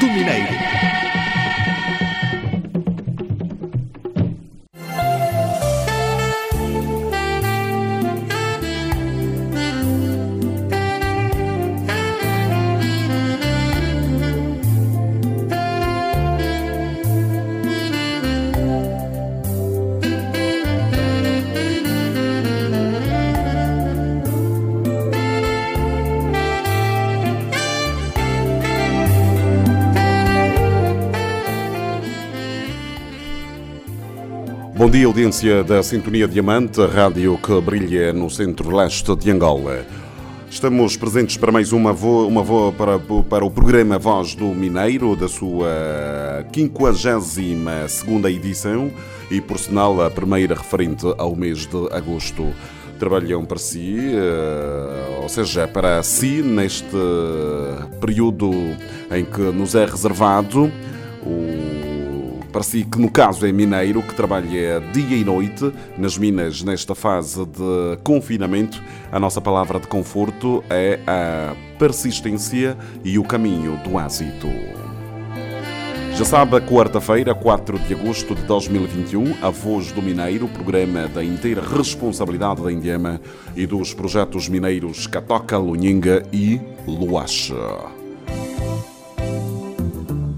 do Mineiro. Bom dia, audiência da Sintonia Diamante, a rádio que brilha no centro-leste de Angola. Estamos presentes para mais uma voa, uma voa para, para o programa Voz do Mineiro, da sua 52 edição e, por sinal, a primeira referente ao mês de agosto. Trabalham para si, eh, ou seja, para si, neste período em que nos é reservado o para si, que no caso é mineiro, que trabalha dia e noite nas minas nesta fase de confinamento, a nossa palavra de conforto é a persistência e o caminho do êxito. Já sabe, quarta-feira, 4 de agosto de 2021, a Voz do Mineiro, programa da inteira responsabilidade da Indiama e dos projetos mineiros Catoca, Lunhinga e Luache.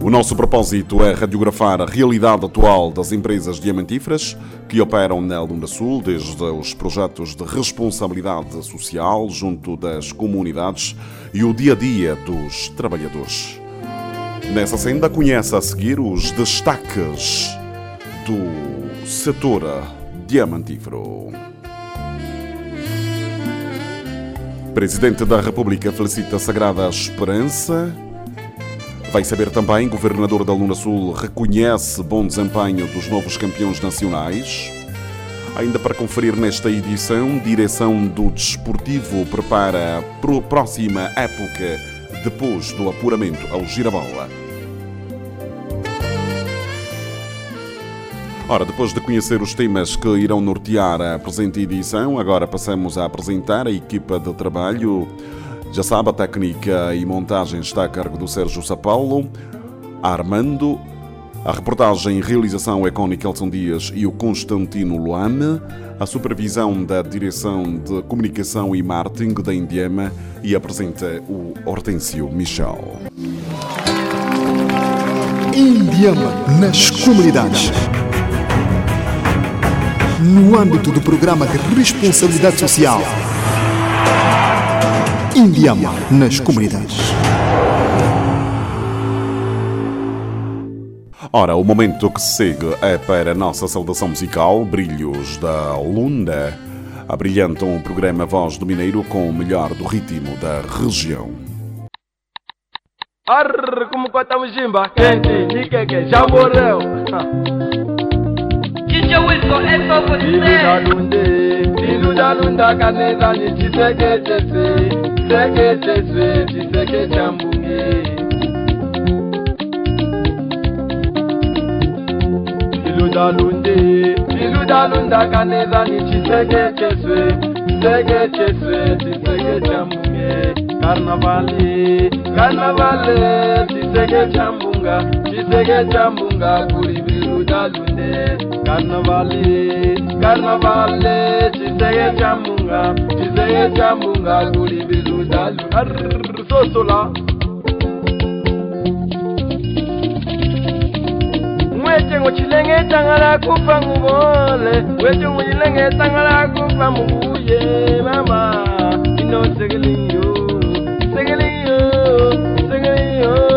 O nosso propósito é radiografar a realidade atual das empresas diamantíferas que operam na Lunda Sul, desde os projetos de responsabilidade social junto das comunidades e o dia a dia dos trabalhadores. Nessa senda, conhece a seguir os destaques do setor diamantífero. Presidente da República felicita a Sagrada Esperança Vai saber também, governador da Luna Sul reconhece bom desempenho dos novos campeões nacionais. Ainda para conferir nesta edição, direção do Desportivo prepara a próxima época depois do apuramento ao Girabola. Ora, depois de conhecer os temas que irão nortear a presente edição, agora passamos a apresentar a equipa de trabalho já sabe, a técnica e montagem está a cargo do Sérgio Sapaulo, Armando, a reportagem e realização é com Nikelson Dias e o Constantino Luane, a supervisão da Direção de Comunicação e Marketing da Indiema e apresenta o Hortêncio Michel. Indiama nas comunidades. No âmbito do programa de responsabilidade social. Indiama nas comunidades. Ora, o momento que se segue é para a nossa saudação musical, Brilhos da Lunda. Abrilhantam o programa Voz do Mineiro com o melhor do ritmo da região. Arr, como corta o jimba, quente, niqueque, já morreu. DJ Wilson, é só você. Lungalunda kaneza ni chiseke chese Chiseke chese chiseke cha mbunge Iludalunde Iludalunda kaneza ni chiseke chese Chiseke chese chiseke cha mbunge Karnavali Karnavali chiseke cha mbunga chiseketa mbunga kuli viruda lune karnavale karnavale chiseketa mbunga chiseketa mbunga kuli viruda lune sosola wetengo chilengetangala kufa nguvole wetengo chilengetangala kufa muvuye mama. Inosekeliyo sekeliyo sekeliyo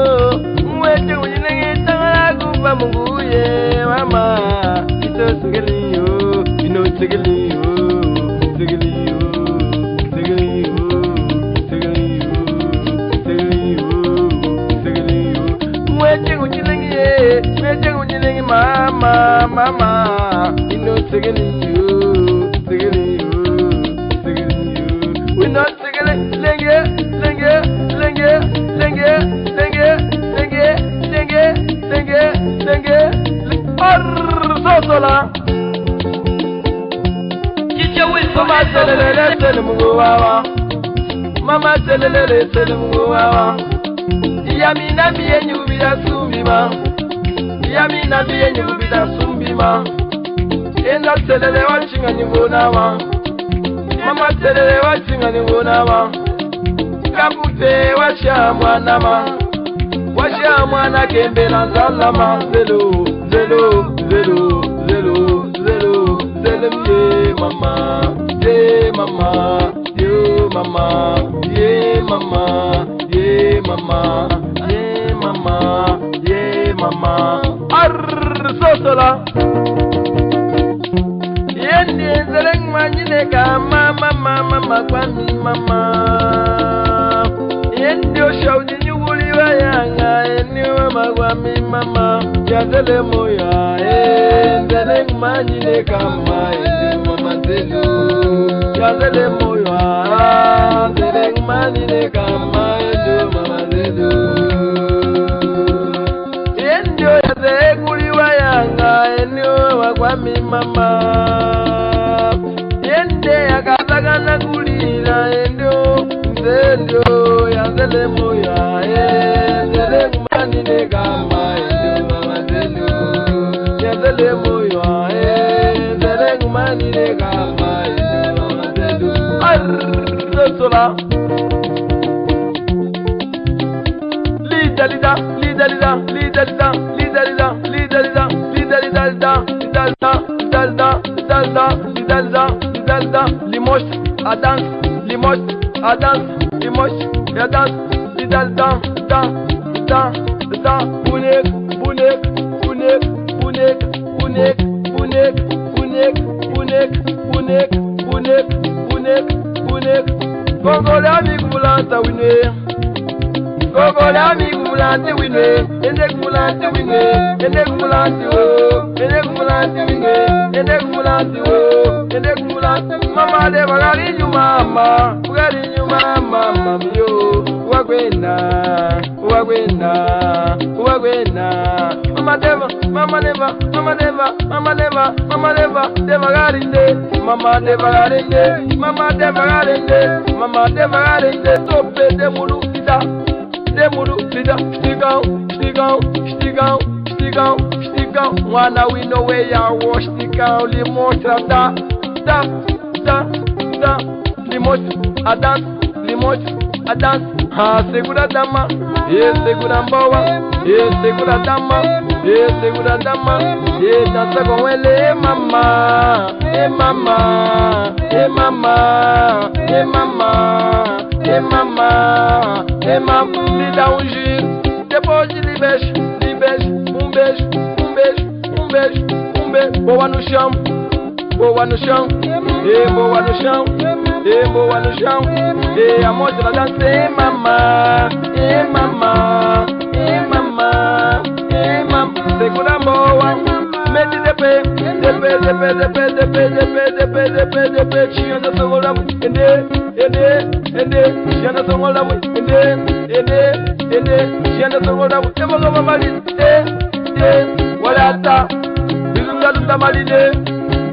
munguye mama ito segeliyo ino segeliyo segeliyo segeliyo segeliyo segeliyo segeliyo mwechengu chilengiye mwechengu chilengi mama mama ino segeliyo segeliyo segeliyo ino segeliyo lenge lenge lenge lenge lenge lenge lenge denge denge arzozola mama selelele selimugo wawa. Mama selelele selimugo wawa. Yamina miye nyubira sumbima yamina miye nyubira sumbima enda selele wacinga nyubonawa mama selele wacinga nyubonawa kapute washa mwanama sha mwana kembe na zalama. Zelo, zelo, zelo, zelo, zelo, zelo ye mama. Ye mama. Ye mama. Ye mama. Ye mama. Ye mama. Ye mama. Arr, sosola. Yendi zeleng manyine ka mama mama makwami mama. Yendi oshaudi nyuguli eniwe magwami mama jazele moya enzele ngumanyine kama mama nzelu jazele moya nzele ngumanyine kama mama nzelu yendio yazekuliwa yanga eniwe magwami mama yende yakazakana kulila endio nzendio yazele moya sola. Lidalida, lidalida, lidalida, lidalida, lidalida, lidalida, lidalida, lidalida, lidalida, lidalida, lidalida, limoche, à danse, limoche, à danse, limoche, à danse. ọ̀rẹ́ mi kùmùlántì wìnú ẹ̀ ẹ̀dẹ́ kùmùlántì wìnú ẹ̀dẹ́ kùmùlántì wò ẹ̀dẹ́ kùmùlántì wìnú ẹ̀dẹ́ kùmùlántì wò ẹ̀dẹ́ kùmùlántì wò. mama de bagari nyuma ma bagari nyuma ma mami yo wagwena wagwena wagwena mama deva mama deva mama deva mama deva mama deva devagari de mama devagari de mama devagari de mama devagari de tope de mulu kita. Mwende muru, sit down, stick out, stick out, stick out, stick out, stick out. Mwana wino we ya wo, stick out, limota, da, da, da, da. Limota, a dance, limota, a dance. Ah, ha, segura dama, ye segura mbawa, ye segura dama, ye segura dama. Ye dansa con wele, eh mama, eh mama, eh mama, eh mama, eh mama. E mama. Me dá um giro, depois de lhe beijo, lhe beijo, um beijo, um beijo, um beijo, um beijo. Boa no chão, boa no chão, e boa no chão, e boa no chão, e a moça da dança, e mamá, e mamá, de pé, de pé, de pé, de pé, de pé, de pé, de pé, de pé, tinha da segura, ende, ende, ende, tinha da segura, ende, ende, ende, tinha da segura, e vou levar mais, e, e, olha tá, bizunga do tamalide,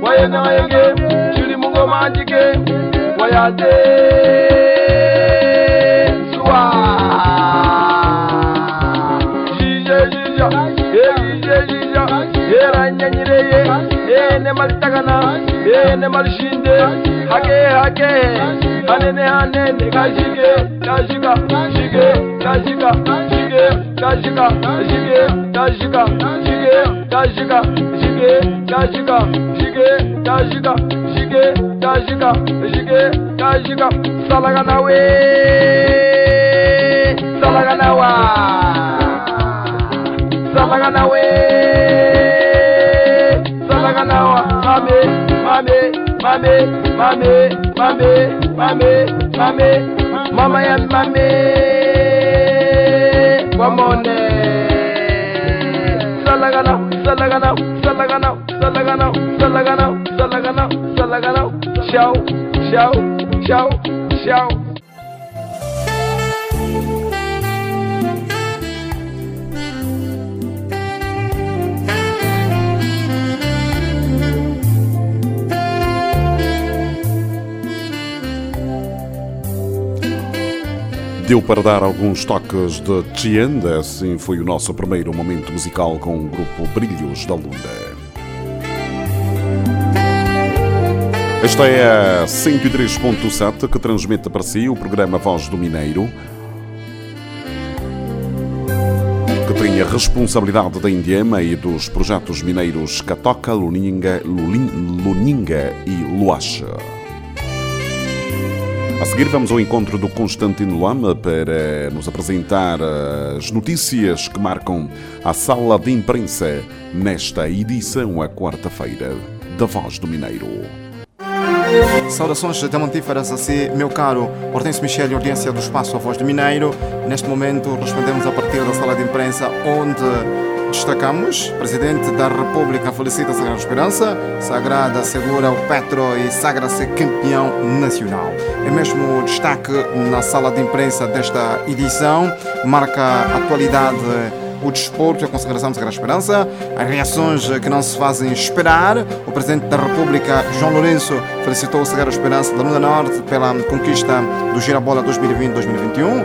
waye na yenge, chuli mungo majike, wayate, eh, ne malitagana, eh, ne malishinde, hake, hake, hanene, hanene, kashike, kashika, shike, kashika, shike, kashika, shike, kashika, shike, kashika, shike, kashika, shike, kashika, shike, kashika, shike, kashika, salagana we, salagana wa. Salagana we, kalawa mame mame mame mame mame mame mame. Mama ya mame wamone salagana salagana salagana salagana salagana salagana salagana. Shau shau shau shau. Deu para dar alguns toques de Tienda, assim foi o nosso primeiro momento musical com o grupo Brilhos da Luna. Esta é a 103.7 que transmite para si o programa Voz do Mineiro, que tem a responsabilidade da Indiema e dos projetos mineiros Catoca, Luninga, Luninga e Luacha. A seguir vamos ao encontro do Constantino Lama para nos apresentar as notícias que marcam a sala de imprensa nesta edição, a quarta-feira, da Voz do Mineiro. Saudações demontíferas a si, meu caro Hortense Michel e audiência do Espaço A Voz do Mineiro. Neste momento respondemos a partir da sala de imprensa onde Destacamos, Presidente da República felicita Sagrada Esperança, Sagrada segura o Petro e sagra-se campeão nacional. É mesmo destaque na sala de imprensa desta edição, marca a atualidade o desporto e a consagração da Sagrada Esperança, as reações que não se fazem esperar. O Presidente da República, João Lourenço, felicitou a Sagrada Esperança da Lunda Norte pela conquista do Girabola 2020-2021.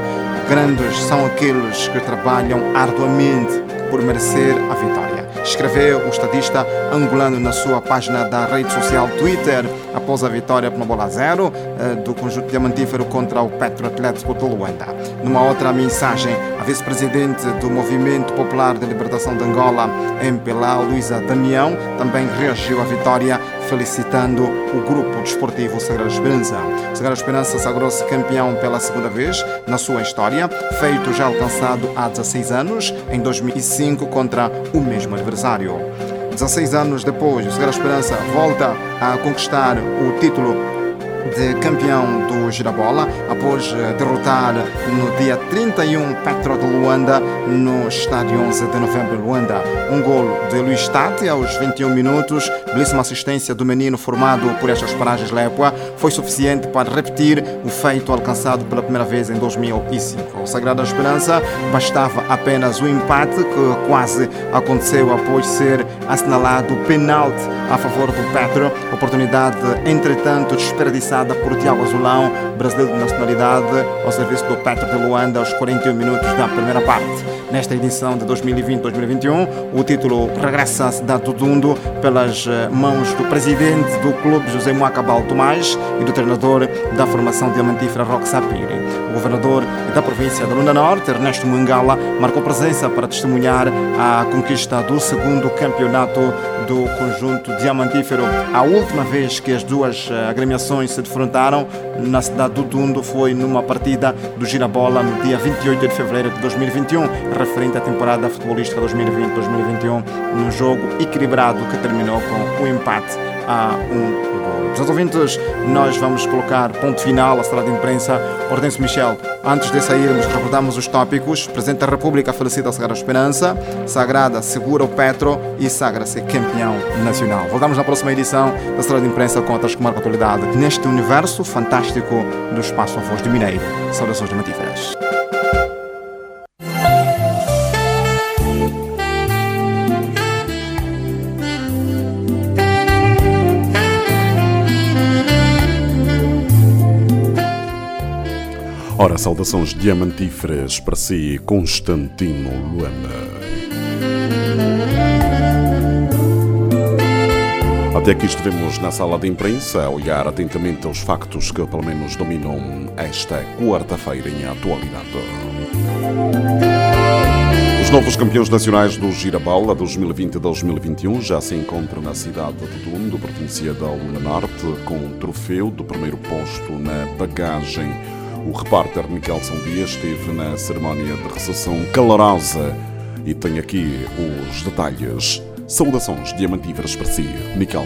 Grandes são aqueles que trabalham arduamente por merecer a vitória. Escreveu o estadista angolano na sua página da rede social Twitter após a vitória por uma bola zero eh, do conjunto diamantífero contra o Petro Atlético de Luanda. Numa outra mensagem, a vice-presidente do Movimento Popular de Libertação de Angola, MPLA, Luísa Damião, também reagiu à vitória felicitando o grupo desportivo Sagrada Esperança. Sagrada Esperança sagrou-se campeão pela segunda vez na sua história, feito já alcançado há 16 anos, em 2005, contra o mesmo adversário. 16 anos depois, o Sagrada Esperança volta a conquistar o título de campeão do Girabola após eh, derrotar no dia 31 Petro de Luanda no estádio 11 de novembro em Luanda. Um golo de Luís Tati aos 21 minutos, belíssima assistência do menino formado por estas paragens Lépua, foi suficiente para repetir o feito alcançado pela primeira vez em 2005. O Sagrada Esperança bastava apenas o empate que quase aconteceu após ser assinalado o penalti a favor do Petro, oportunidade entretanto desperdiçada por Tiago Azulão, brasileiro de nacionalidade, ao serviço do Petro de Luanda aos 41 minutos da primeira parte. Nesta edição de 2020-2021, o título regressa à cidade do Dundo pelas eh, mãos do presidente do clube José Moacabal Tomás e do treinador da formação diamantífera Roque Sapiri. O governador da província da Lunda Norte, Ernesto Mangala, marcou presença para testemunhar a conquista do segundo campeonato do conjunto diamantífero. A última vez que as duas eh, agremiações se defrontaram na cidade do Dundo foi numa partida do Girabola no dia 28 de fevereiro de 2021, referente à temporada futebolística 2020-2021, num jogo equilibrado que terminou com o um empate a um Prezados ouvintes, nós vamos colocar ponto final à sala de imprensa. Hortense Michel, antes de sairmos, recordamos os tópicos. Presidente da República felicita a Sagrada Esperança, Sagrada segura o Petro e sagra-se campeão nacional. Voltamos na próxima edição da sala de imprensa com outras que marcam a atualidade neste universo fantástico do Espaço a Voz de Mineiro. Saudações demotíferas. Ora, saudações diamantíferas para si, Constantino Luana. Até aqui estivemos na sala de imprensa a olhar atentamente aos factos que pelo menos dominam esta quarta-feira em atualidade. Os novos campeões nacionais do Girabola 2020-2021 já se encontram na cidade de Dundo, província da Luna Norte, com o troféu do primeiro posto na bagagem o repórter São Dias esteve na cerimónia de recepção calorosa e tem aqui os detalhes. Saudações diamantíveras para si,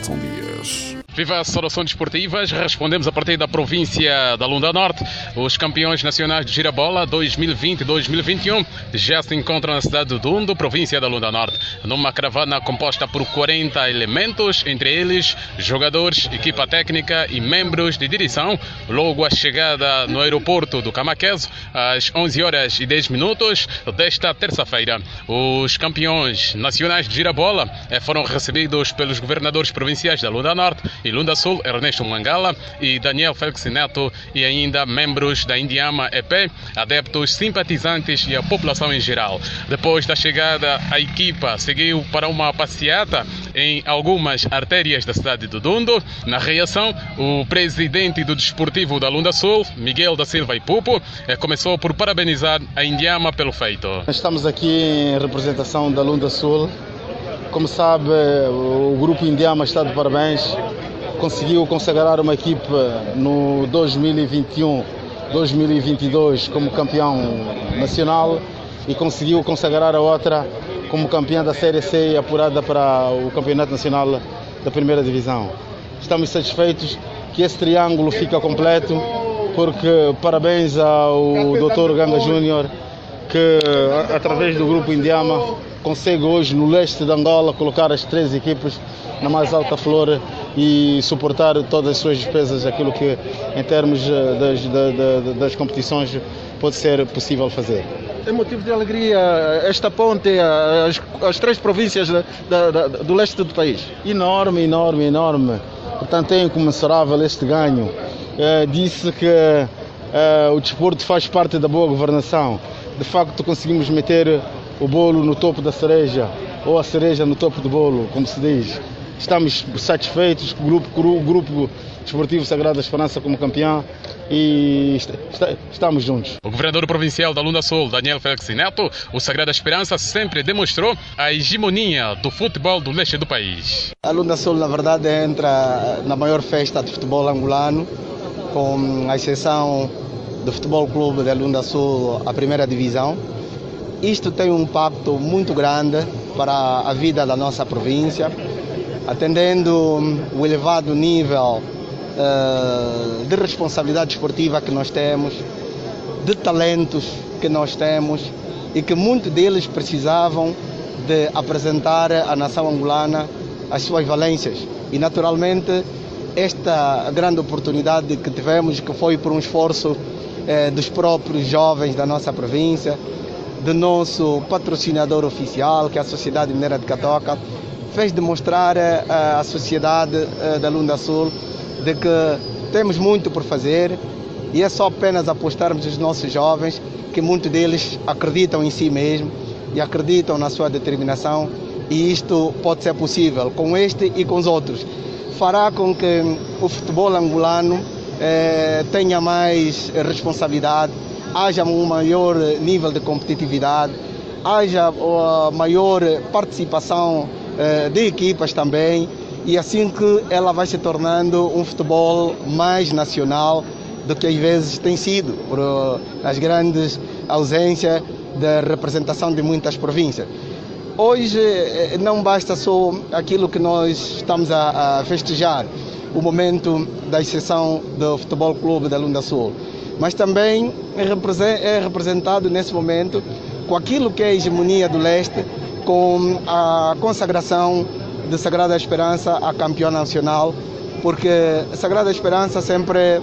São Dias. Viva a saudações desportivas, respondemos a partir da província da Lunda Norte, Os campeões nacionais de girabola 2020-2021 já se encontram na cidade do Dundo, província da Lunda Norte, numa caravana composta por 40 elementos, entre eles jogadores, equipa técnica e membros de direção. Logo a chegada no aeroporto do Camaqueso, às 11 horas e 10 minutos desta terça-feira. Os campeões nacionais de girabola eh, foram recebidos pelos governadores provinciais da Lunda Norte e Lunda Sul, Ernesto Mangala e Daniel Félix Neto, e ainda membros da Indiama EP, adeptos, simpatizantes e a população em geral. Depois da chegada, a equipa seguiu para uma passeata em algumas artérias da cidade do Dundo. Na reação, o presidente do Desportivo da Lunda Sul, Miguel da Silva e Pupo, eh, começou por parabenizar a Indiama pelo feito. Estamos aqui em representação da Lunda Sul. Como sabe, o grupo Indiama está de parabéns. Conseguiu consagrar uma equipe no 2021-2022 como campeão nacional e conseguiu consagrar a outra como campeã da Série C apurada para o Campeonato Nacional da Primeira Divisão. Estamos satisfeitos que esse triângulo fica completo, porque parabéns ao Dr. Ganga Júnior, que através do grupo Indiama consegue hoje no leste de Angola colocar as três equipes na mais alta flor e suportar todas as suas despesas, aquilo que em termos das, das, das competições pode ser possível fazer. É motivo de alegria esta ponte às, às três províncias da, da, do leste do país? Enorme, enorme, enorme. Portanto, é incomensurável este ganho. É, disse que é, o desporto faz parte da boa governação. De facto, conseguimos meter o bolo no topo da cereja, ou a cereja no topo do bolo, como se diz. Estamos satisfeitos com o grupo, o grupo desportivo Sagrada Esperança como campeão e está, estamos juntos. O governador provincial da Lunda Sul, Daniel Félix Neto, o Sagrada Esperança sempre demonstrou a hegemonia do futebol do leste do país. A Lunda Sul, na verdade, entra na maior festa de futebol angolano, com a exceção do Futebol Clube da Lunda Sul, a primeira divisão. Isto tem um impacto muito grande para a vida da nossa província, atendendo o elevado nível uh, de responsabilidade esportiva que nós temos, de talentos que nós temos e que muitos deles precisavam de apresentar à nação angolana as suas valências. E naturalmente esta grande oportunidade que tivemos, que foi por um esforço eh, dos próprios jovens da nossa província, do nosso patrocinador oficial, que é a Sociedade Mineira de Catoca, fez demonstrar eh, à sociedade eh, da Lunda Sul de que temos muito por fazer e é só apenas apostarmos nos nossos jovens, que muitos deles acreditam em si mesmo e acreditam na sua determinação e isto pode ser possível com este e com os outros. Fará com que o futebol angolano eh, tenha mais responsabilidade, haja um maior nível de competitividade, haja maior participação eh, de equipas também e assim que ela vai se tornando um futebol mais nacional do que às vezes tem sido, por as grandes ausências da representação de muitas províncias. Hoje eh, não basta só aquilo que nós estamos a, a festejar, o momento da exceção do Futebol Clube da Lunda Sul, mas também é, é representado nesse momento com aquilo que é a hegemonia do leste, com a consagração de Sagrada Esperança a campeão nacional, porque Sagrada Esperança sempre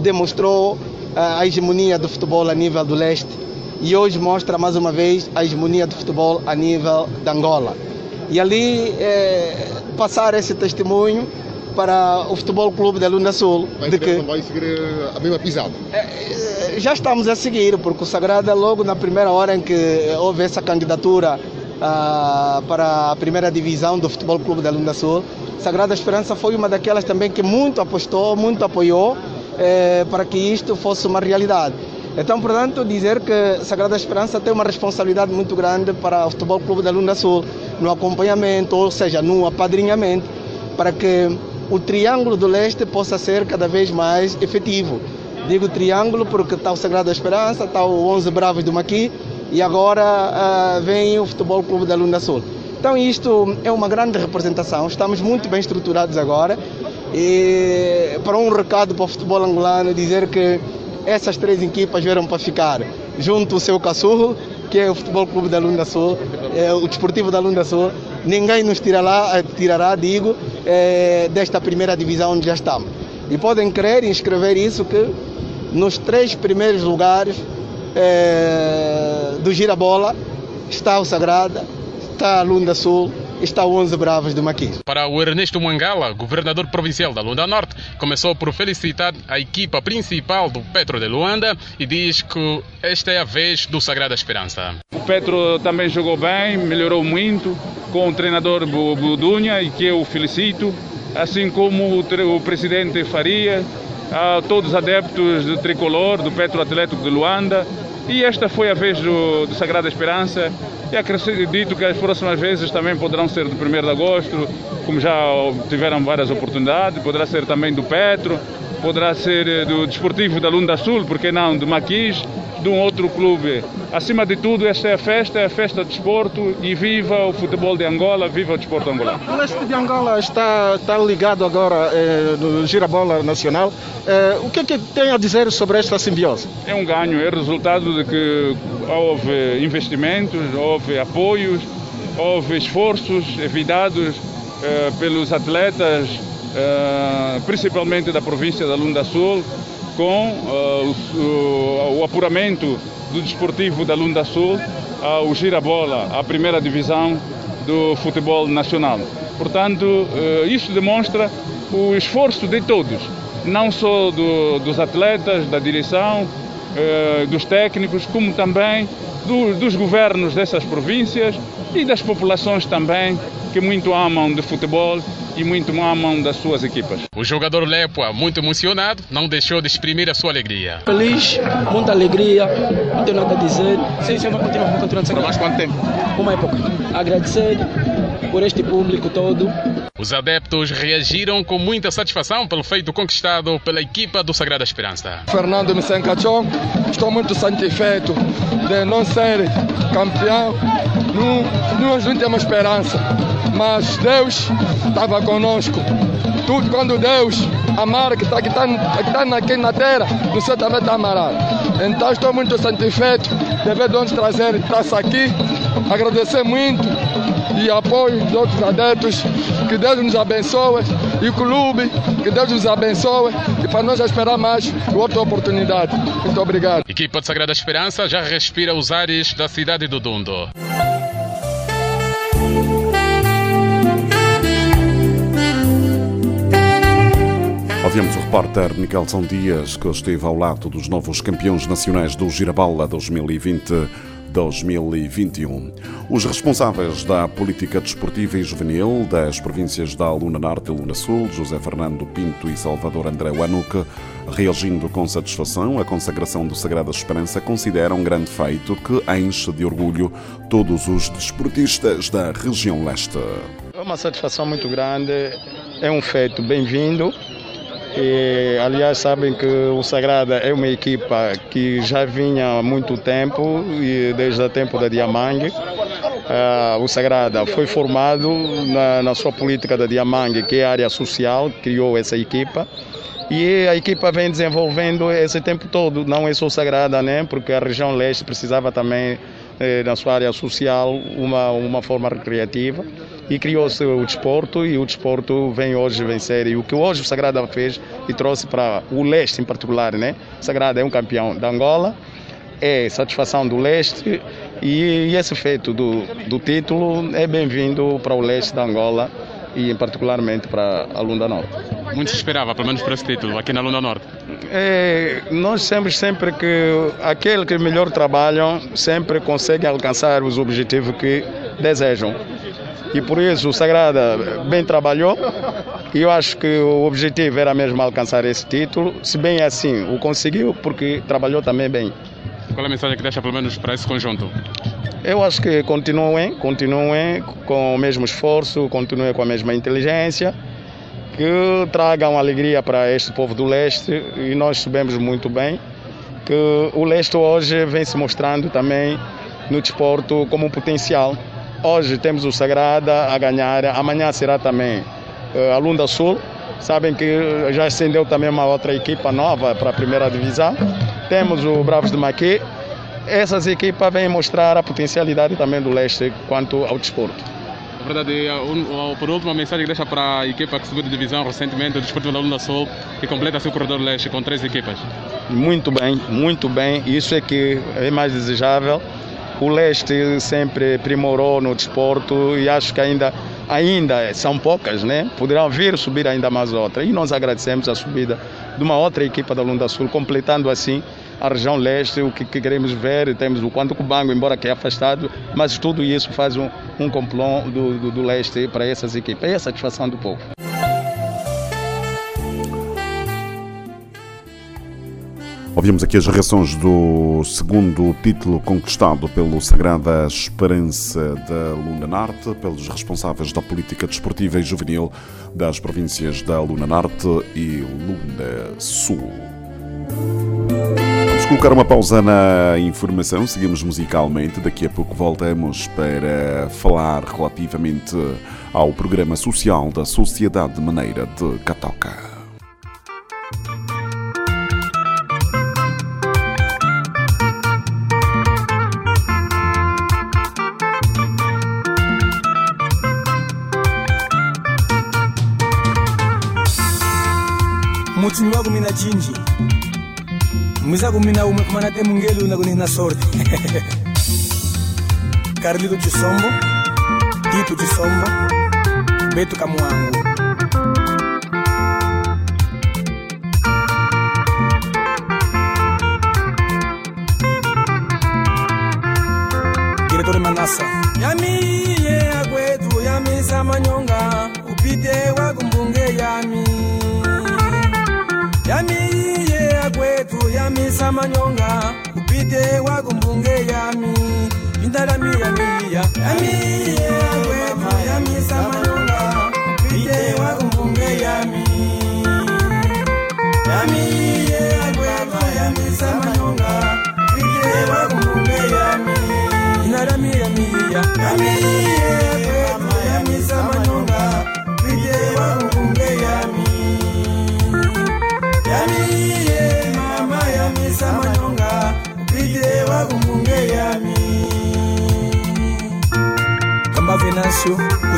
demonstrou eh, a hegemonia do futebol a nível do leste e hoje mostra mais uma vez a hegemonia do futebol a nível de Angola. E ali é, passar esse testemunho para o Futebol Clube da Lunda Sul. Vai, de que, vai seguir a mesma pisada? É, já estamos a seguir, porque o Sagrada, logo na primeira hora em que houve essa candidatura uh, para a primeira divisão do Futebol Clube da Lunda Sul. Sagrada Esperança foi uma daquelas também que muito apostou, muito apoiou eh, para que isto fosse uma realidade. Então, portanto, dizer que Sagrada Esperança tem uma responsabilidade muito grande para o Futebol Clube da Lunda Sul, no acompanhamento, ou seja, no apadrinhamento, para que o Triângulo do Leste possa ser cada vez mais efetivo. Digo triângulo porque está o Sagrada Esperança, está o 11 Bravos do Maqui, e agora uh, vem o Futebol Clube da Lunda Sul. Então isto é uma grande representação, estamos muito bem estruturados agora e para um recado para o futebol angolano dizer que essas três equipas vieram para ficar junto ao seu caçurro, que é o Futebol Clube da Lunda Sul, é, o Desportivo da Lunda Sul. Ninguém nos tirará, tirará digo, é, desta primeira divisão onde já estamos. E podem crer e inscrever isso que nos três primeiros lugares é, do Girabola está o Sagrada, está a Lunda Sul, está o 11 Bravos do Maquis. Para o Ernesto Mangala, governador provincial da Lunda Norte, começou por felicitar a equipa principal do Petro de Luanda e diz que esta é a vez do Sagrada Esperança. O Petro também jogou bem, melhorou muito com o treinador Budunha e que eu felicito, assim como o, presidente Faria, a todos os adeptos do tricolor, do Petro Atlético de Luanda. E esta foi a vez do, do Sagrada Esperança. E acredito que as próximas vezes também poderão ser do 1 de agosto, como já tiveram várias oportunidades, poderá ser também do Petro, poderá ser eh, do Desportivo da Lunda Sul, porque não, do Maquis, de um outro clube. Acima de tudo, esta é a festa, é a festa de desporto e viva o futebol de Angola, viva o desporto angolano. O leste de Angola está, está ligado agora eh, no Girabola Nacional. Eh, o que é que tem a dizer sobre esta simbiose? É um ganho, é resultado de que houve investimentos, houve apoios, houve esforços evitados eh, pelos atletas, eh, principalmente da província da Lunda Sul, com uh, o, o, apuramento do desportivo da Lunda Sul ao Girabola, à primeira divisão do futebol nacional. Portanto, uh, isso demonstra o esforço de todos, não só do, dos atletas, da direção, uh, dos técnicos, como também do, dos governos dessas províncias e das populações também que muito amam de futebol e muito amam das suas equipas. O jogador Lepua, muito emocionado, não deixou de exprimir a sua alegria. Feliz, muita alegria, não tenho nada a dizer. Sim, sim, vamos continuar, vamos continuar. Por mais quanto tempo? Uma época. Agradecer por este público todo. Os adeptos reagiram com muita satisfação pelo feito conquistado pela equipa do Sagrada Esperança. Fernando Missencachon, estou muito satisfeito de não ser campeão. Não, nós não temos esperança, mas Deus estava conosco. Tudo quando Deus amar que está aqui, tá, que tá aqui na terra, no céu também está amarado. Então estou muito satisfeito de ver de trazer taça aqui. Agradecer muito e apoio de outros adeptos. Que Deus nos abençoe e o clube, que Deus nos abençoe e para nós esperar mais outra oportunidade. Muito obrigado. Equipa de Sagrada Esperança já respira os ares da cidade do Dundo. Ouvimos o repórter Miguel São Dias, que esteve ao lado dos novos campeões nacionais do Girabala 2020. 2021. Os responsáveis da política desportiva e juvenil das províncias da Luna Norte e Luna Sul, José Fernando Pinto e Salvador André Wanuque, reagindo com satisfação à consagração do Sagrada Esperança, consideram um grande feito que enche de orgulho todos os desportistas da região leste. É uma satisfação muito grande, é um feito bem-vindo e, aliás, sabem que o Sagrada é uma equipa que já vinha há muito tempo, e desde o tempo da Diamangue. Uh, o Sagrada foi formado na, na, sua política da Diamangue, que é a área social, criou essa equipa. E a equipa vem desenvolvendo esse tempo todo, não é só Sagrada, né? porque a região leste precisava também, eh, na sua área social, uma, uma forma recreativa e criou-se o desporto e o desporto vem hoje vencer. E o que hoje o Sagrada fez e trouxe para o leste em particular, né? O Sagrada é um campeão da Angola, é satisfação do leste e, esse feito do, do título é bem-vindo para o leste da Angola e em particularmente para a Lunda Norte. Muito se esperava, pelo menos para esse título, aqui na Lunda Norte. É, nós sempre, sempre que aquele que melhor trabalham, sempre conseguem alcançar os objetivos que desejam. E por isso o Sagrada bem trabalhou e eu acho que o objetivo era mesmo alcançar esse título, se bem assim o conseguiu porque trabalhou também bem. Qual é a mensagem que deixa pelo menos para esse conjunto? Eu acho que continuem, continuem com o mesmo esforço, continuem com a mesma inteligência, que tragam alegria para este povo do leste e nós sabemos muito bem que o leste hoje vem se mostrando também no desporto como um potencial. Hoje temos o Sagrada a ganhar, amanhã será também uh, a Lunda Sul. Sabem que já ascendeu também uma outra equipa nova para a primeira divisão. Temos o Bravos de Maquê. Essas equipas vêm mostrar a potencialidade também do leste quanto ao desporto. Na verdade, um, por último, a mensagem que deixa para a equipa que subiu de divisão recentemente, o Desportivo da Luna Sul, que completa seu corredor leste com três equipas. Muito bem, muito bem. Isso é que é mais desejável. O leste sempre primorou no desporto e acho que ainda, ainda são poucas, né? Poderão vir subir ainda mais outra. E nós agradecemos a subida de uma outra equipa da Lunda Sul, completando assim a região leste, o que, que queremos ver, temos o Quanto Cubango, embora que é afastado, mas tudo isso faz um, um complô do, do, do leste para essas equipes. É a satisfação do povo. Ouvimos aqui as reações do segundo título conquistado pelo Sagrada Esperança da Luna Norte, pelos responsáveis da política desportiva e juvenil das províncias da Luna Norte e Luna Sul colocar uma pausa na informação, seguimos musicalmente. Daqui a pouco voltamos para falar relativamente ao programa social da Sociedade Maneira de Catoca. mutsini wa kumi na mwiza kumi na umwe kumanate mungeli una kunena sorte carlito cisombo tito cisomba beto kamuangu diretore manasa yamiye akwetu yamisa manyonga. Upite wa samanyonga upite wagumbunge yami indarami yamiya Yami wema yami samanyonga upite wagumbunge yami Yami wema yami samanyonga upite wagumbunge yami indarami yamiya yami.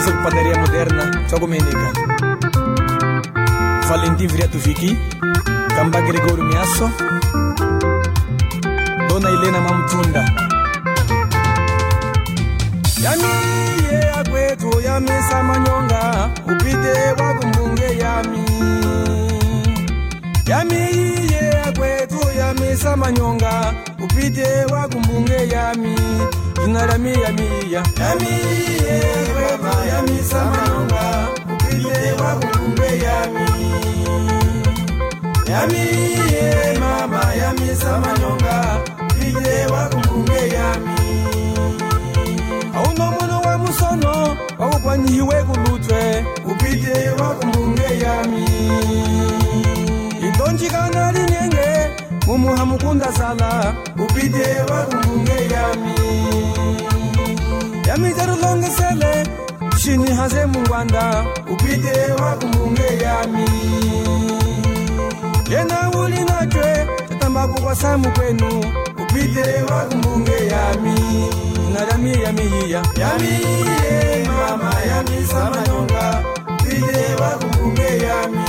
Music padaria moderna, só Domenica. Valentim Viriato Vicky, Gamba Gregório Miasso, Dona Helena Mamtunda. Yami ye akwetu yami samanyonga upite wakumbunge yami yami ye akwetu yami samanyonga upite wakumbunge yami jina la mia mia yami ye akwetu yamisa manonga mokite wa kolumbe yami. Yami ye mama yamisa manonga mokite wa yami. Aunomono wa musono wakupanyihiwe kulutwe mokite wa kolumbe yami. Idonjikana linyenge mumuha mukunda zala mokite wa kolumbe yami. Yamitarulongesele chini haze mu Rwanda upite wakumunge yami. Yena wuli nachwe tatamba kukwasa mu kwenu upite wakumunge yami. Ngalami yami yiya. Yami ye mama yami samanyonga upite wakumunge yami.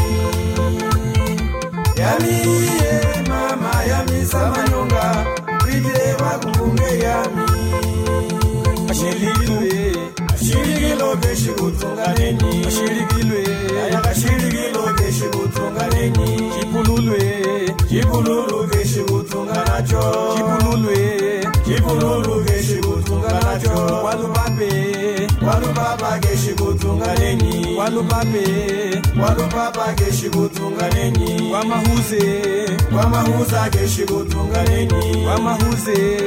Yami ye mama yami samanyonga upite wakumunge yami. Ashiliwe ashiliwe keshi kutunga neni ashirikilwe ayakashirikilwe keshi kutunga neni chipululwe. Chipululu keshi kutunga nacho chipululwe. Chipululu keshi kutunga nacho walupape walupapa keshi kutunga neni walupape walupapa keshi kutunga neni wamahuze. Wamahuza keshi kutunga neni wamahuze.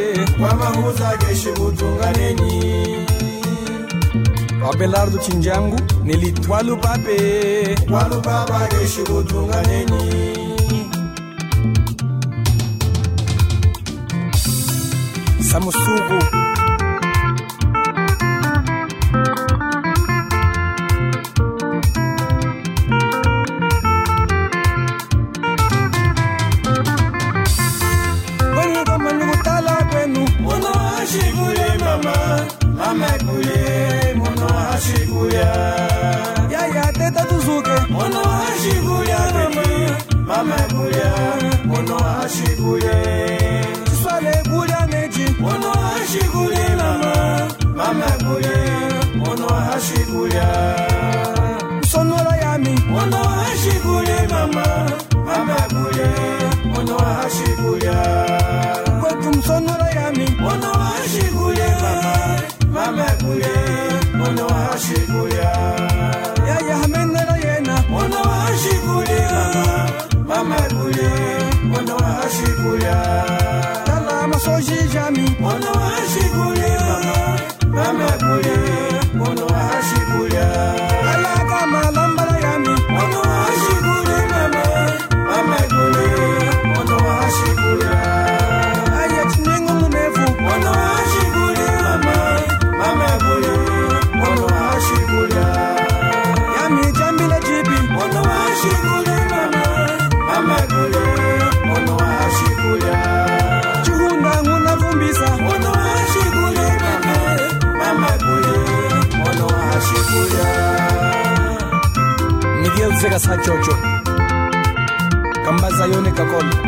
Wamahuza keshi kutunga neni abelardo chinjangu nelitwalu pape walu baba geshibutunga neni. Samusugu Mama, mama, mama, mama, mama, mama, mama, mama, mama, mama, shiguya yaya teta tuzuke. Mono ashiguya mama. Mama guya mono ashiguya tusale guya neji mono ashiguya mama. Mama guya mono ashiguya sonora yami. Mono ashiguya mama. Mama guya mono ashiguya kwetu sonora yami. Mono ashiguya mama. Mama guya ashikuya tala masoji jami mono ashikuye chocho. Kambaza yone kakoma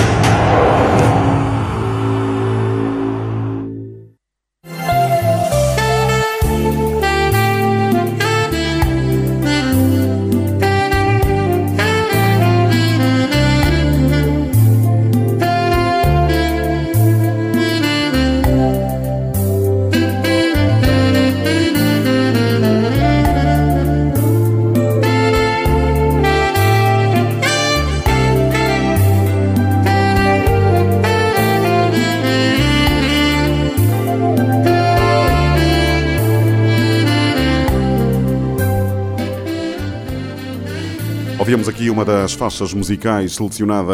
Ouvimos aqui uma das faixas musicais selecionada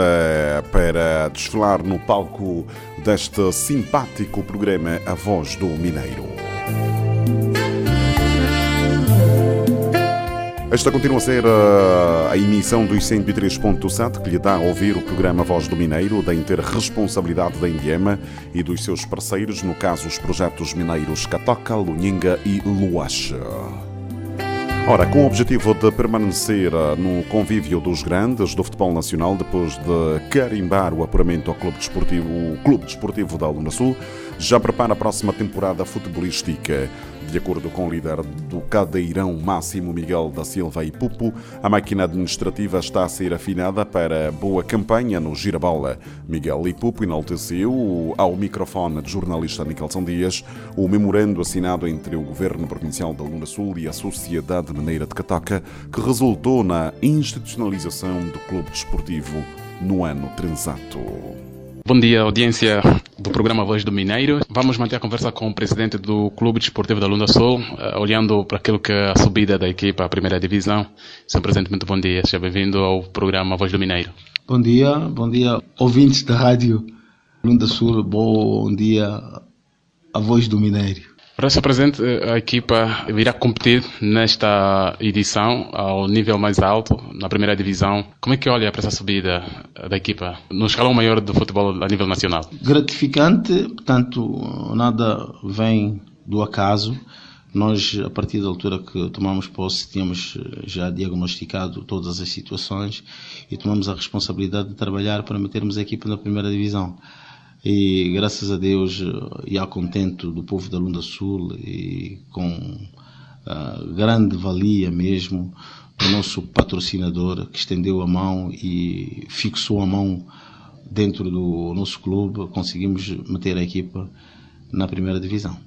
para desfilar no palco deste simpático programa A Voz do Mineiro. Esta continua a ser a, a emissão dos 103.7 que lhe dá a ouvir o programa Voz do Mineiro, da interresponsabilidade da Indiema e dos seus parceiros, no caso os projetos mineiros Catoca, Lunhinga e Luache. Ora, com o objetivo de permanecer no convívio dos grandes do futebol nacional, depois de carimbar o apuramento ao Clube Desportivo, o Clube Desportivo da Luna Sul, já prepara a próxima temporada futebolística De acordo com o líder do Cadeirão Máximo Miguel da Silva e Pupo, a máquina administrativa está a ser afinada para boa campanha no Girabola. Miguel e Pupo enalteceu ao microfone de jornalista Nicholson Dias o memorando assinado entre o Governo Provincial da Lunda Sul e a Sociedade Mineira de Catoca, que resultou na institucionalização do clube desportivo no ano transato. Bom dia, audiência do programa Voz do Mineiro. Vamos manter a conversa com o presidente do Clube Desportivo da Lunda Sul, uh, olhando para aquilo que é a subida da equipa à primeira divisão. Senhor Presidente, muito bom dia. Seja bem-vindo ao programa Voz do Mineiro. Bom dia, bom dia, ouvintes da rádio Lunda Sul. Bom dia, a Voz do Mineiro. Para ser presente, a equipa virá competir nesta edição ao nível mais alto, na primeira divisão. Como é que olha para essa subida da equipa no escalão maior do futebol a nível nacional? Gratificante, portanto, nada vem do acaso. Nós, a partir da altura que tomamos posse, tínhamos já diagnosticado todas as situações e tomamos a responsabilidade de trabalhar para metermos a equipa na primeira divisão e graças a Deus e ao contento do povo da Lunda Sul e com a grande valia mesmo do nosso patrocinador que estendeu a mão e fixou a mão dentro do nosso clube, conseguimos meter a equipa na primeira divisão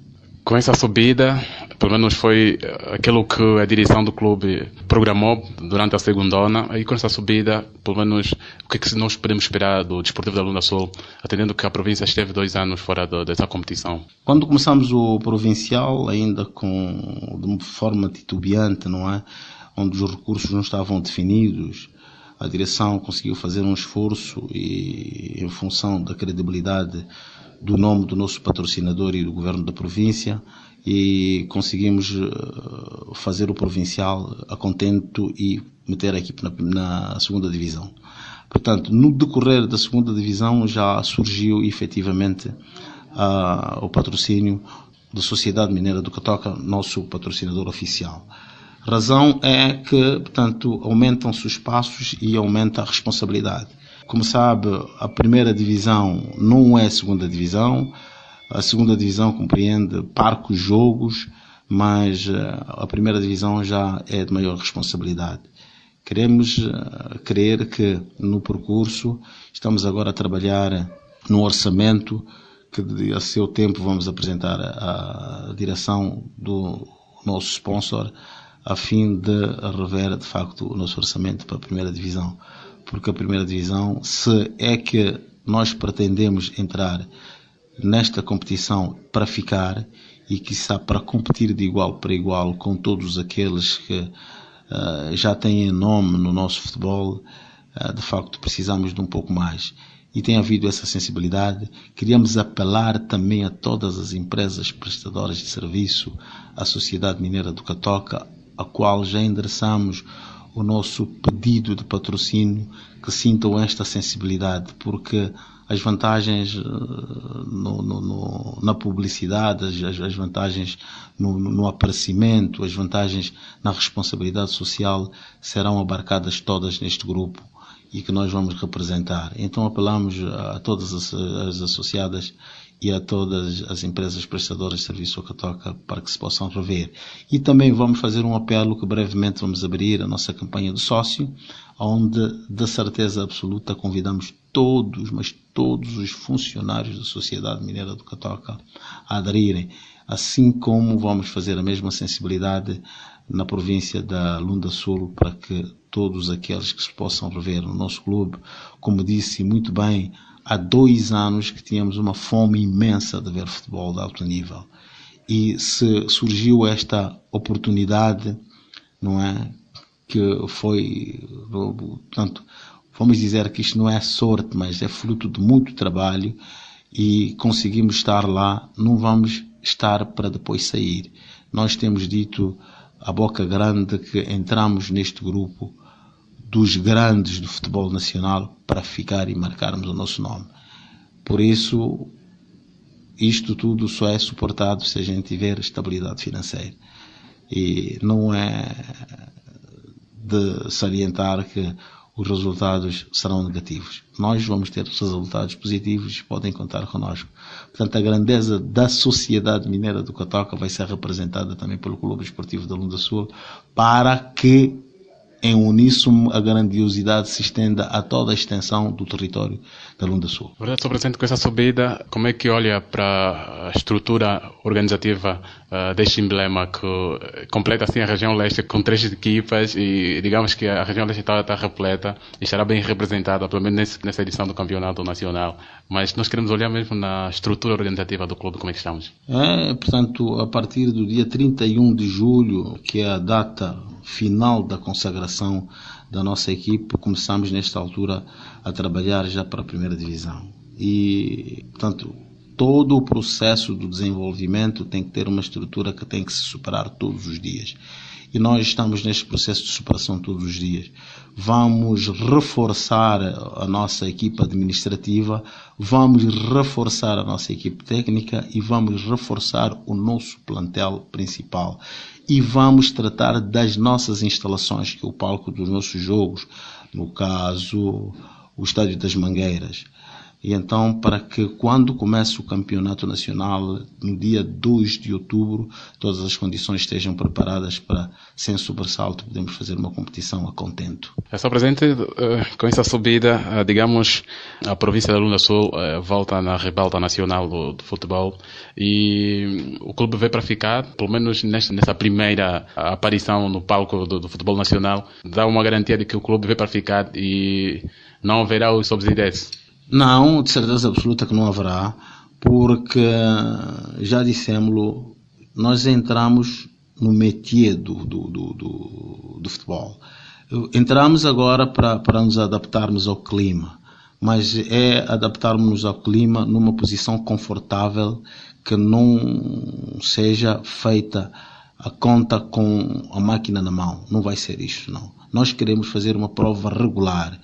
com essa subida, pelo menos foi eh, aquilo que a direção do clube programou durante a segunda onda, e com essa subida, pelo menos, o que, é que nós podemos esperar do Desportivo da Luna Sul, atendendo que a província esteve dois anos fora de, dessa competição? Quando começamos o provincial, ainda com, de uma forma titubeante, não é? Onde os recursos não estavam definidos, a direção conseguiu fazer um esforço e, em função da credibilidade do nome do nosso patrocinador e do governo da província e conseguimos eh, fazer o provincial a contento e meter a equipe na, na segunda divisão. Portanto, no decorrer da segunda divisão já surgiu efetivamente uh, o patrocínio da Sociedade Mineira do Catoca, nosso patrocinador oficial. Razão é que, portanto, aumentam-se os passos e aumenta a responsabilidade. Como sabe, a primeira divisão não é a segunda divisão. A segunda divisão compreende parcos, jogos, mas eh, a primeira divisão já é de maior responsabilidade. Queremos eh, crer que no percurso estamos agora a trabalhar no orçamento que a seu tempo vamos apresentar à direção do nosso sponsor a fim de rever de facto o nosso orçamento para a primeira divisão porque a primeira divisão, se é que nós pretendemos entrar nesta competição para ficar e que está para competir de igual para igual com todos aqueles que uh, já têm nome no nosso futebol, uh, de facto precisamos de um pouco mais. E tem havido essa sensibilidade. Queríamos apelar também a todas as empresas prestadoras de serviço, à Sociedade Mineira do Catoca, a qual já endereçamos o nosso pedido de patrocínio que sintam esta sensibilidade, porque as vantagens eh, no, no, no, na publicidade, as, as vantagens no, aparecimento, as vantagens na responsabilidade social serão abarcadas todas neste grupo e que nós vamos representar. Então apelamos a todas as, as associadas e a todas as empresas prestadoras de serviço ao que toca para que se possam rever. E também vamos fazer um apelo que brevemente vamos abrir a nossa campanha do sócio, onde de certeza absoluta convidamos todos, mas todos os funcionários da Sociedade Mineira do Catoca a aderirem, assim como vamos fazer a mesma sensibilidade na província da Lunda Sul para que todos aqueles que se possam rever no nosso clube, como disse muito bem há dois anos que tínhamos uma fome imensa de ver futebol de alto nível. E se surgiu esta oportunidade, não é? Que foi, portanto, vamos dizer que isto não é sorte, mas é fruto de muito trabalho e conseguimos estar lá, não vamos estar para depois sair. Nós temos dito a boca grande que entramos neste grupo dos grandes do futebol nacional para ficar e marcarmos o nosso nome. Por isso, isto tudo só é suportado se a gente tiver estabilidade financeira. E não é de salientar que os resultados serão negativos. Nós vamos ter resultados positivos e podem contar connosco. Portanto, a grandeza da sociedade mineira do Cotoca vai ser representada também pelo Clube Esportivo da Lunda Sul para que em uníssono a grandiosidade se estenda a toda a extensão do território da Lunda Sul. Verdade, Sr. Presidente, com essa subida, como é que olha para a estrutura organizativa uh, deste emblema que completa assim a região leste com três equipas e digamos que a região leste está, está repleta e estará bem representada, pelo menos nesse, nessa edição do Campeonato Nacional. Mas nós queremos olhar mesmo na estrutura organizativa do clube, como é que estamos? É, portanto, a partir do dia 31 de julho, que é a data final da consagração da nossa equipe, começamos nesta altura a trabalhar já para a primeira divisão. E, portanto, todo o processo do desenvolvimento tem que ter uma estrutura que tem que se superar todos os dias. E nós estamos neste processo de superação todos os dias. Vamos reforçar a nossa equipe administrativa, vamos reforçar a nossa equipe técnica e vamos reforçar o nosso plantel principal e vamos tratar das nossas instalações, que é o palco dos nossos jogos, no caso, o Estádio das Mangueiras. E então, para que quando comece o campeonato nacional, no dia 2 de outubro, todas as condições estejam preparadas para, sem sobressalto, podemos fazer uma competição a contento. É só presente, eh, com essa subida, eh, digamos, a província da Luna Sul eh, volta na rebalta nacional do, do futebol e o clube veio para ficar, pelo menos nesta, nessa primeira aparição no palco do, do futebol nacional, dá uma garantia de que o clube veio para ficar e não haverá os subsídios. Não, de certeza absoluta que não haverá, porque já dissemos nós entramos no métier do, do, do, do, do futebol. Entramos agora para, nos adaptarmos ao clima, mas é adaptarmos ao clima numa posição confortável que não seja feita a conta com a máquina na mão. Não vai ser isto, não. Nós queremos fazer uma prova regular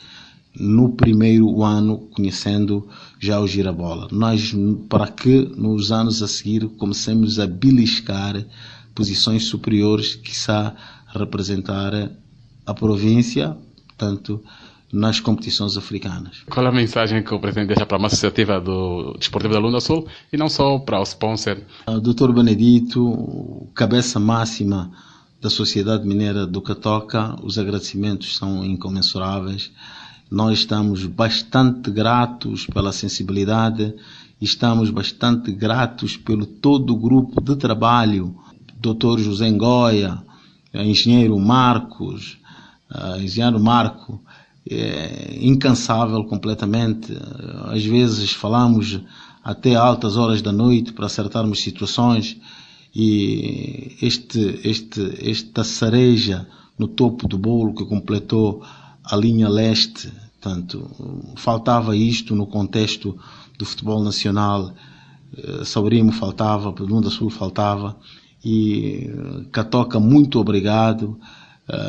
no primeiro ano conhecendo já o girabola. Nós, para que nos anos a seguir comecemos a beliscar posições superiores, quiçá representar a província, portanto, nas competições africanas. Qual a mensagem que o Presidente deixa para a associativa do Desportivo da Lunda Sul e não só para o sponsor? O Dr. Benedito, cabeça máxima da Sociedade Mineira do Catoca, os agradecimentos são incomensuráveis. Nós estamos bastante gratos pela sensibilidade, estamos bastante gratos pelo todo o grupo de trabalho, Dr. José Ngoia, engenheiro Marcos, engenheiro Marco, é incansável completamente. Às vezes falamos até altas horas da noite para acertarmos situações e este, este, esta cereja no topo do bolo que completou a linha leste. Portanto, faltava isto no contexto do futebol nacional. Saurimo faltava, Pedunda Sul faltava. E Catoca, muito obrigado.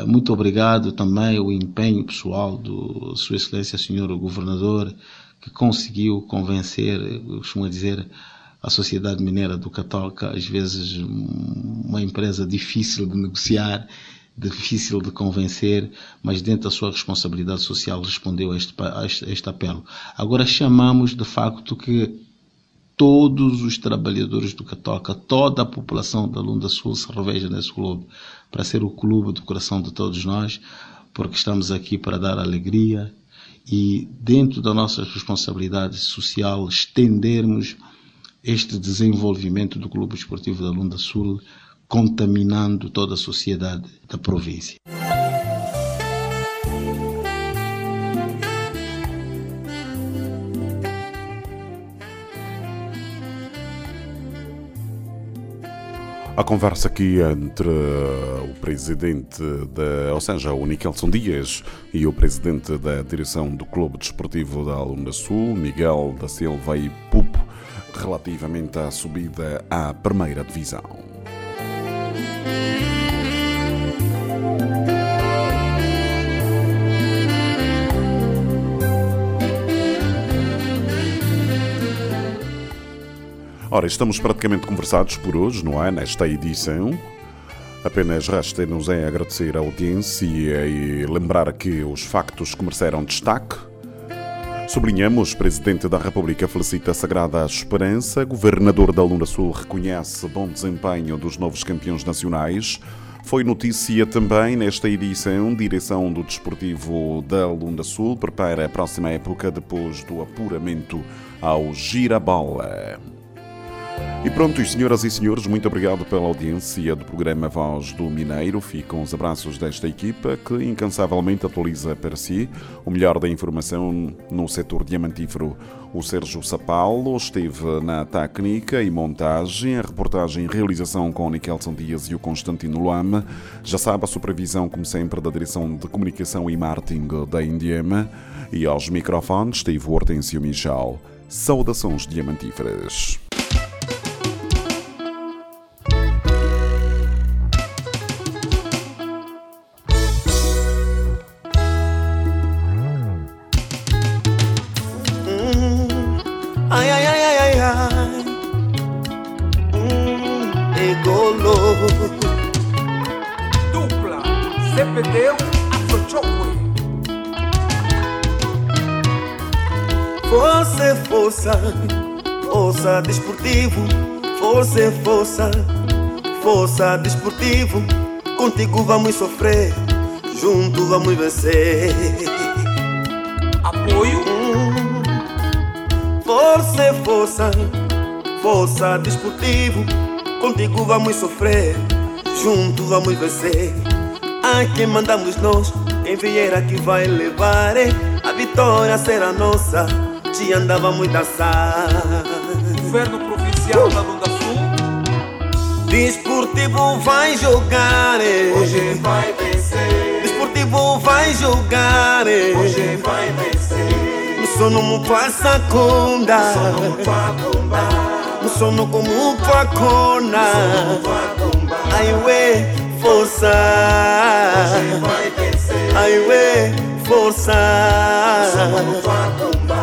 Muito obrigado também o empenho pessoal do Sua Excelência Senhor Governador, que conseguiu convencer, costumo dizer, a sociedade mineira do Catoca, às vezes uma empresa difícil de negociar, difícil de convencer, mas dentro da sua responsabilidade social respondeu a este, a este, apelo. Agora chamamos de facto que todos os trabalhadores do Catoca, toda a população da Lunda Sul se reveja nesse clube, para ser o clube do coração de todos nós, porque estamos aqui para dar alegria e, dentro da nossa responsabilidade social, estendermos este desenvolvimento do Clube Esportivo da Lunda Sul, contaminando toda a sociedade da província. A conversa aqui entre o presidente, da, ou seja, o Nikelson Dias e o presidente da direção do Clube Desportivo da Aluna Sul, Miguel da Silva e Pupo, relativamente à subida à primeira divisão. Ora, estamos praticamente conversados por hoje, não é? Nesta edição. Apenas resta-nos em agradecer a audiência e lembrar que os factos que mereceram destaque. Sublinhamos, Presidente da República felicita a Sagrada Esperança, Governador da Lunda Sul reconhece bom desempenho dos novos campeões nacionais. Foi notícia também nesta edição, direção do Desportivo da Lunda Sul prepara a próxima época depois do apuramento ao Girabola. E pronto, senhoras e senhores, muito obrigado pela audiência do programa Voz do Mineiro. Ficam os abraços desta equipa que incansavelmente atualiza para si o melhor da informação no setor diamantífero. O Sérgio Sapalo esteve na técnica e montagem, a reportagem e realização com o Nikelson Dias e o Constantino Luama. Já sabe a supervisão, como sempre, da Direção de Comunicação e Marketing da Indiema. E aos microfones esteve o Hortêncio Michel. Saudações diamantíferas. Força é força, força desportivo. Contigo vamos sofrer, junto vamos vencer. Apoio. Força é força, força desportivo. Contigo vamos sofrer, junto vamos vencer. A quem mandamos nós, quem vier aqui vai levar. eh. A vitória será nossa, te andávamos dançar. Governo Provincial Sul. Desportivo vai jogar. Hoje vai vencer. Desportivo vai jogar. Hoje vai vencer. No sono mu passa conda. No sono como tua cona. Ai we, força. Ai we, força.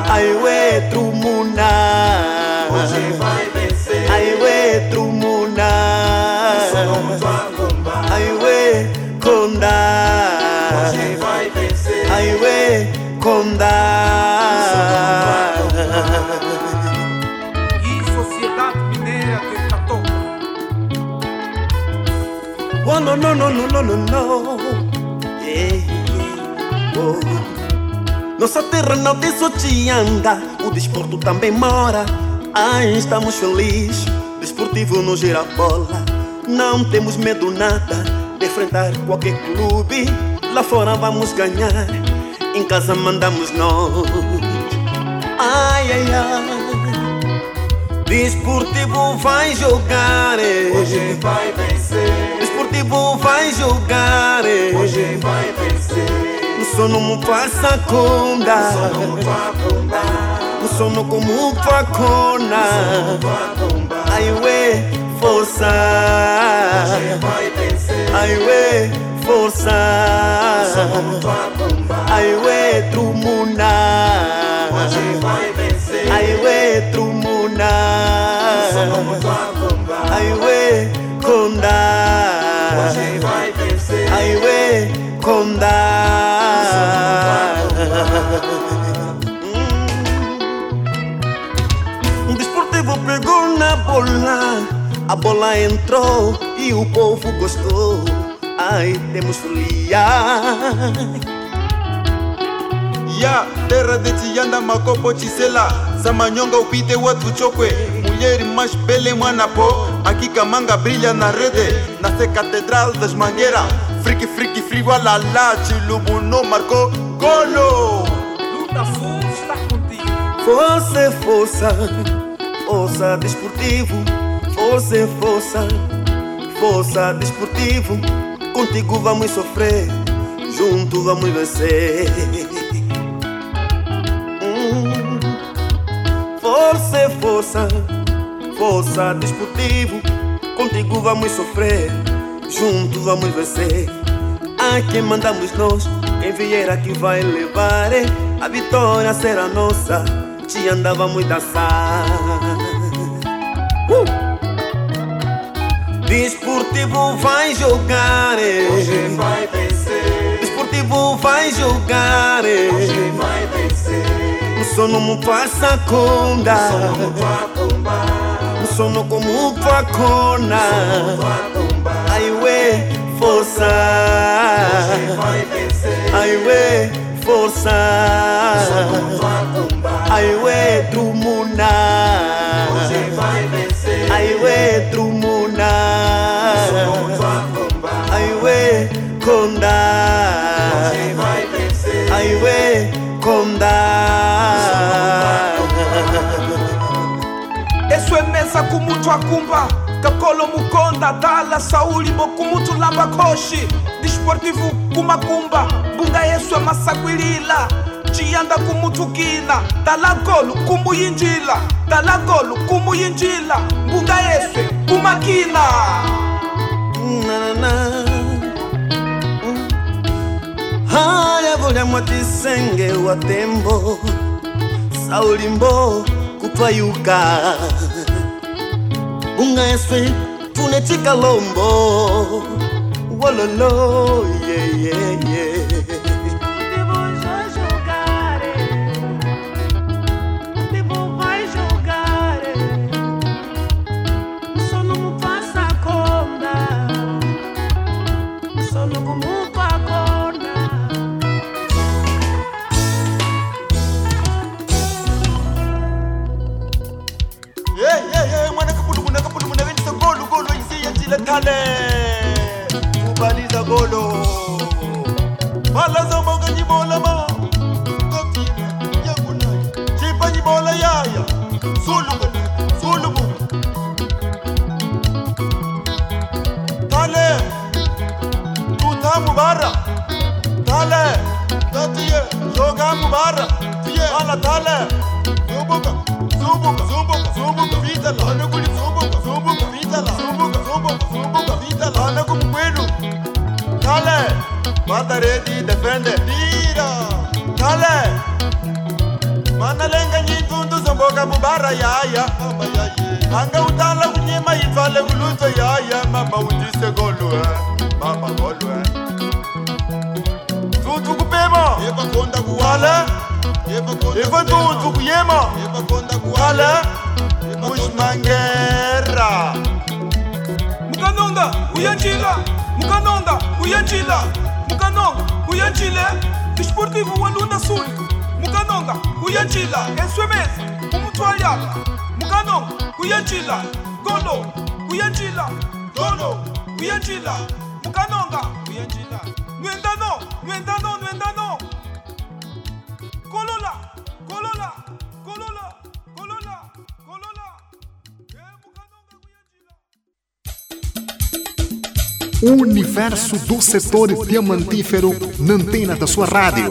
Ai we, trumuna. No no no no no no. Yeah. Oh. Nossa terra não tem só anda, o desporto também mora. Ai, estamos felizes, desportivo no gira bola. Não temos medo nada de enfrentar qualquer clube. Lá fora vamos ganhar, em casa mandamos nós. Ai, ai, ai. Desportivo vai jogar, eh. Hoje vai vencer. Desportivo vai jogar, eh. Hoje vai vencer. No sono mu passa conda. No sono como tua cona. Ai we, força. Ai we, força. Ai we, trumuna. Ai we, trumuna. Ai we, conda. We, conda. Um desportivo pegou na bola, a bola entrou e o povo gostou. Ai, temos folia. ya terra de tianda makopo chisela samanyonga upite watu chokwe mulher mais bela mwana po aqui camanga brilha na rede nasce catedral das mangueira friki friki frigo la la chilubuno marcou golo Lunda Sul está contigo. Força é força, força desportivo. Força é força, força desportivo. Contigo vamos sofrer, junto vamos vencer. Hum. Força é força, força desportivo. Contigo vamos sofrer, junto vamos vencer. A quem mandamos nós, quem vier aqui vai levar. eh. A vitória será nossa, te andávamos dançar. Uh! Desportivo vai jogar. Hoje vai vencer. Desportivo vai jogar. Hoje vai vencer. O sono mu passa conda. O sono como tua cona. Ai we força. Hoje vai vencer. Ai we força. Ai we trumuna. Hoje vai vencer. Ai we trumuna. Ai we conda. Hoje vai vencer. Ai we conda. Eso é mesa kumutu akumba Kakolo Mukonda, Dala, Sauli, Bokumutulamba, Koshi Desportivo Kumakumba, mbunga Yesu amasakwilila ciyanda kumutukila dalagolu kumuyinjila dalagolu kumuyinjila mbunga yesu kumakila haya volyamwa tisenge wa tembo saulimbo kutwayuka bunga eswe tunetika lombo wololo yeah, yeah, yeah. Mubara yaya anga utala kunyima yitwale kuluto yaya mama ujise golu eh. Mama golu eh. Tutu kupema. Yeba konda kuwala Iko tutu kuyema Kala Mushmangera mukanonda uyanjila mukanonda uyanjila mukanonga uyanjile desportivo walunda sul mukanonga uyanjila eswemeza umutwayala mukanonga uyanjila golo uyanjila golo uyanjila mukanonga uyanjila nwendano nwendano nwendano. Kolola kolola kolola kolola kolola. O universo do setor diamantífero na antena da sua rádio.